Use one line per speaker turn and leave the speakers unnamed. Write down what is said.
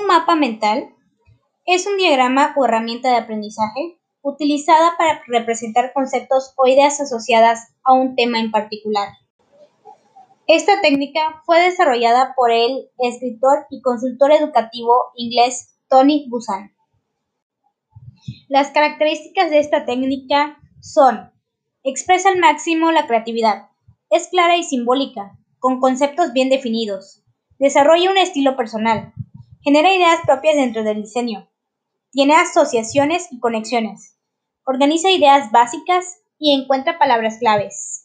Un mapa mental es un diagrama o herramienta de aprendizaje utilizada para representar conceptos o ideas asociadas a un tema en particular. Esta técnica fue desarrollada por el escritor y consultor educativo inglés Tony Buzan. Las características de esta técnica son expresa al máximo la creatividad, es clara y simbólica, con conceptos bien definidos, desarrolla un estilo personal, genera ideas propias dentro del diseño, tiene asociaciones y conexiones, organiza ideas básicas y encuentra palabras claves.